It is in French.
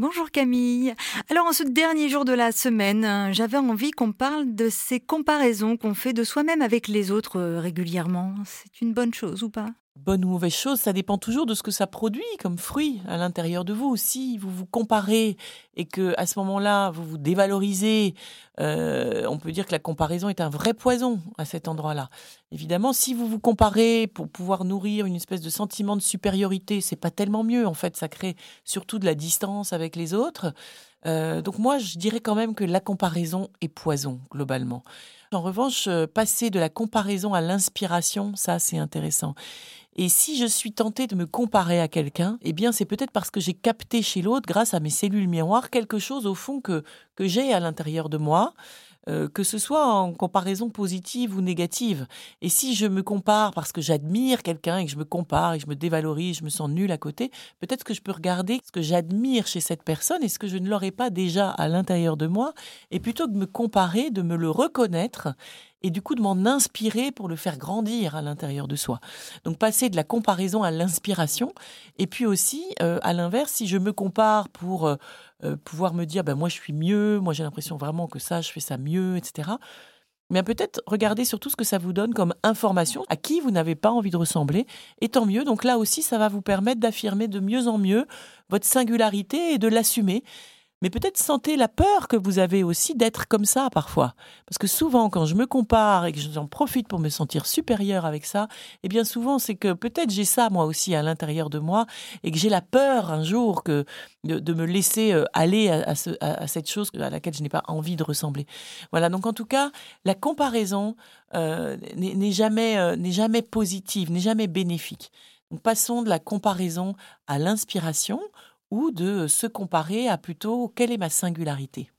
Bonjour Camille. Alors en ce dernier jour de la semaine, j'avais envie qu'on parle de ces comparaisons qu'on fait de soi-même avec les autres euh, régulièrement. C'est une bonne chose ou pas? Bonne ou mauvaise chose, ça dépend toujours de ce que ça produit comme fruit à l'intérieur de vous. Si vous vous comparez et que à ce moment-là vous vous dévalorisez, euh, on peut dire que la comparaison est un vrai poison à cet endroit-là. Évidemment, si vous vous comparez pour pouvoir nourrir une espèce de sentiment de supériorité, c'est pas tellement mieux. En fait, ça crée surtout de la distance avec les autres. Euh, donc moi, je dirais quand même que la comparaison est poison globalement. En revanche, euh, passer de la comparaison à l'inspiration, ça c'est intéressant. Et si je suis tentée de me comparer à quelqu'un, eh bien c'est peut-être parce que j'ai capté chez l'autre, grâce à mes cellules miroirs, quelque chose au fond que, que j'ai à l'intérieur de moi. Euh, que ce soit en comparaison positive ou négative. Et si je me compare parce que j'admire quelqu'un et que je me compare et que je me dévalorise, je me sens nul à côté, peut-être que je peux regarder ce que j'admire chez cette personne et ce que je ne l'aurais pas déjà à l'intérieur de moi, et plutôt que de me comparer, de me le reconnaître et du coup de m'en inspirer pour le faire grandir à l'intérieur de soi. Donc passer de la comparaison à l'inspiration, et puis aussi, euh, à l'inverse, si je me compare pour euh, euh, pouvoir me dire, ben moi je suis mieux, moi j'ai l'impression vraiment que ça, je fais ça mieux, etc. Mais peut-être regarder surtout ce que ça vous donne comme information à qui vous n'avez pas envie de ressembler, et tant mieux. Donc là aussi, ça va vous permettre d'affirmer de mieux en mieux votre singularité et de l'assumer mais peut-être sentez la peur que vous avez aussi d'être comme ça parfois. Parce que souvent, quand je me compare et que j'en profite pour me sentir supérieur avec ça, eh bien souvent, c'est que peut-être j'ai ça moi aussi à l'intérieur de moi et que j'ai la peur un jour que de, me laisser euh, aller à, cette chose à laquelle je n'ai pas envie de ressembler. Voilà, donc en tout cas, la comparaison euh, n'est jamais, euh, n'est jamais positive, n'est jamais bénéfique. Donc passons de la comparaison à l'inspiration ou de se comparer à plutôt quelle est ma singularité?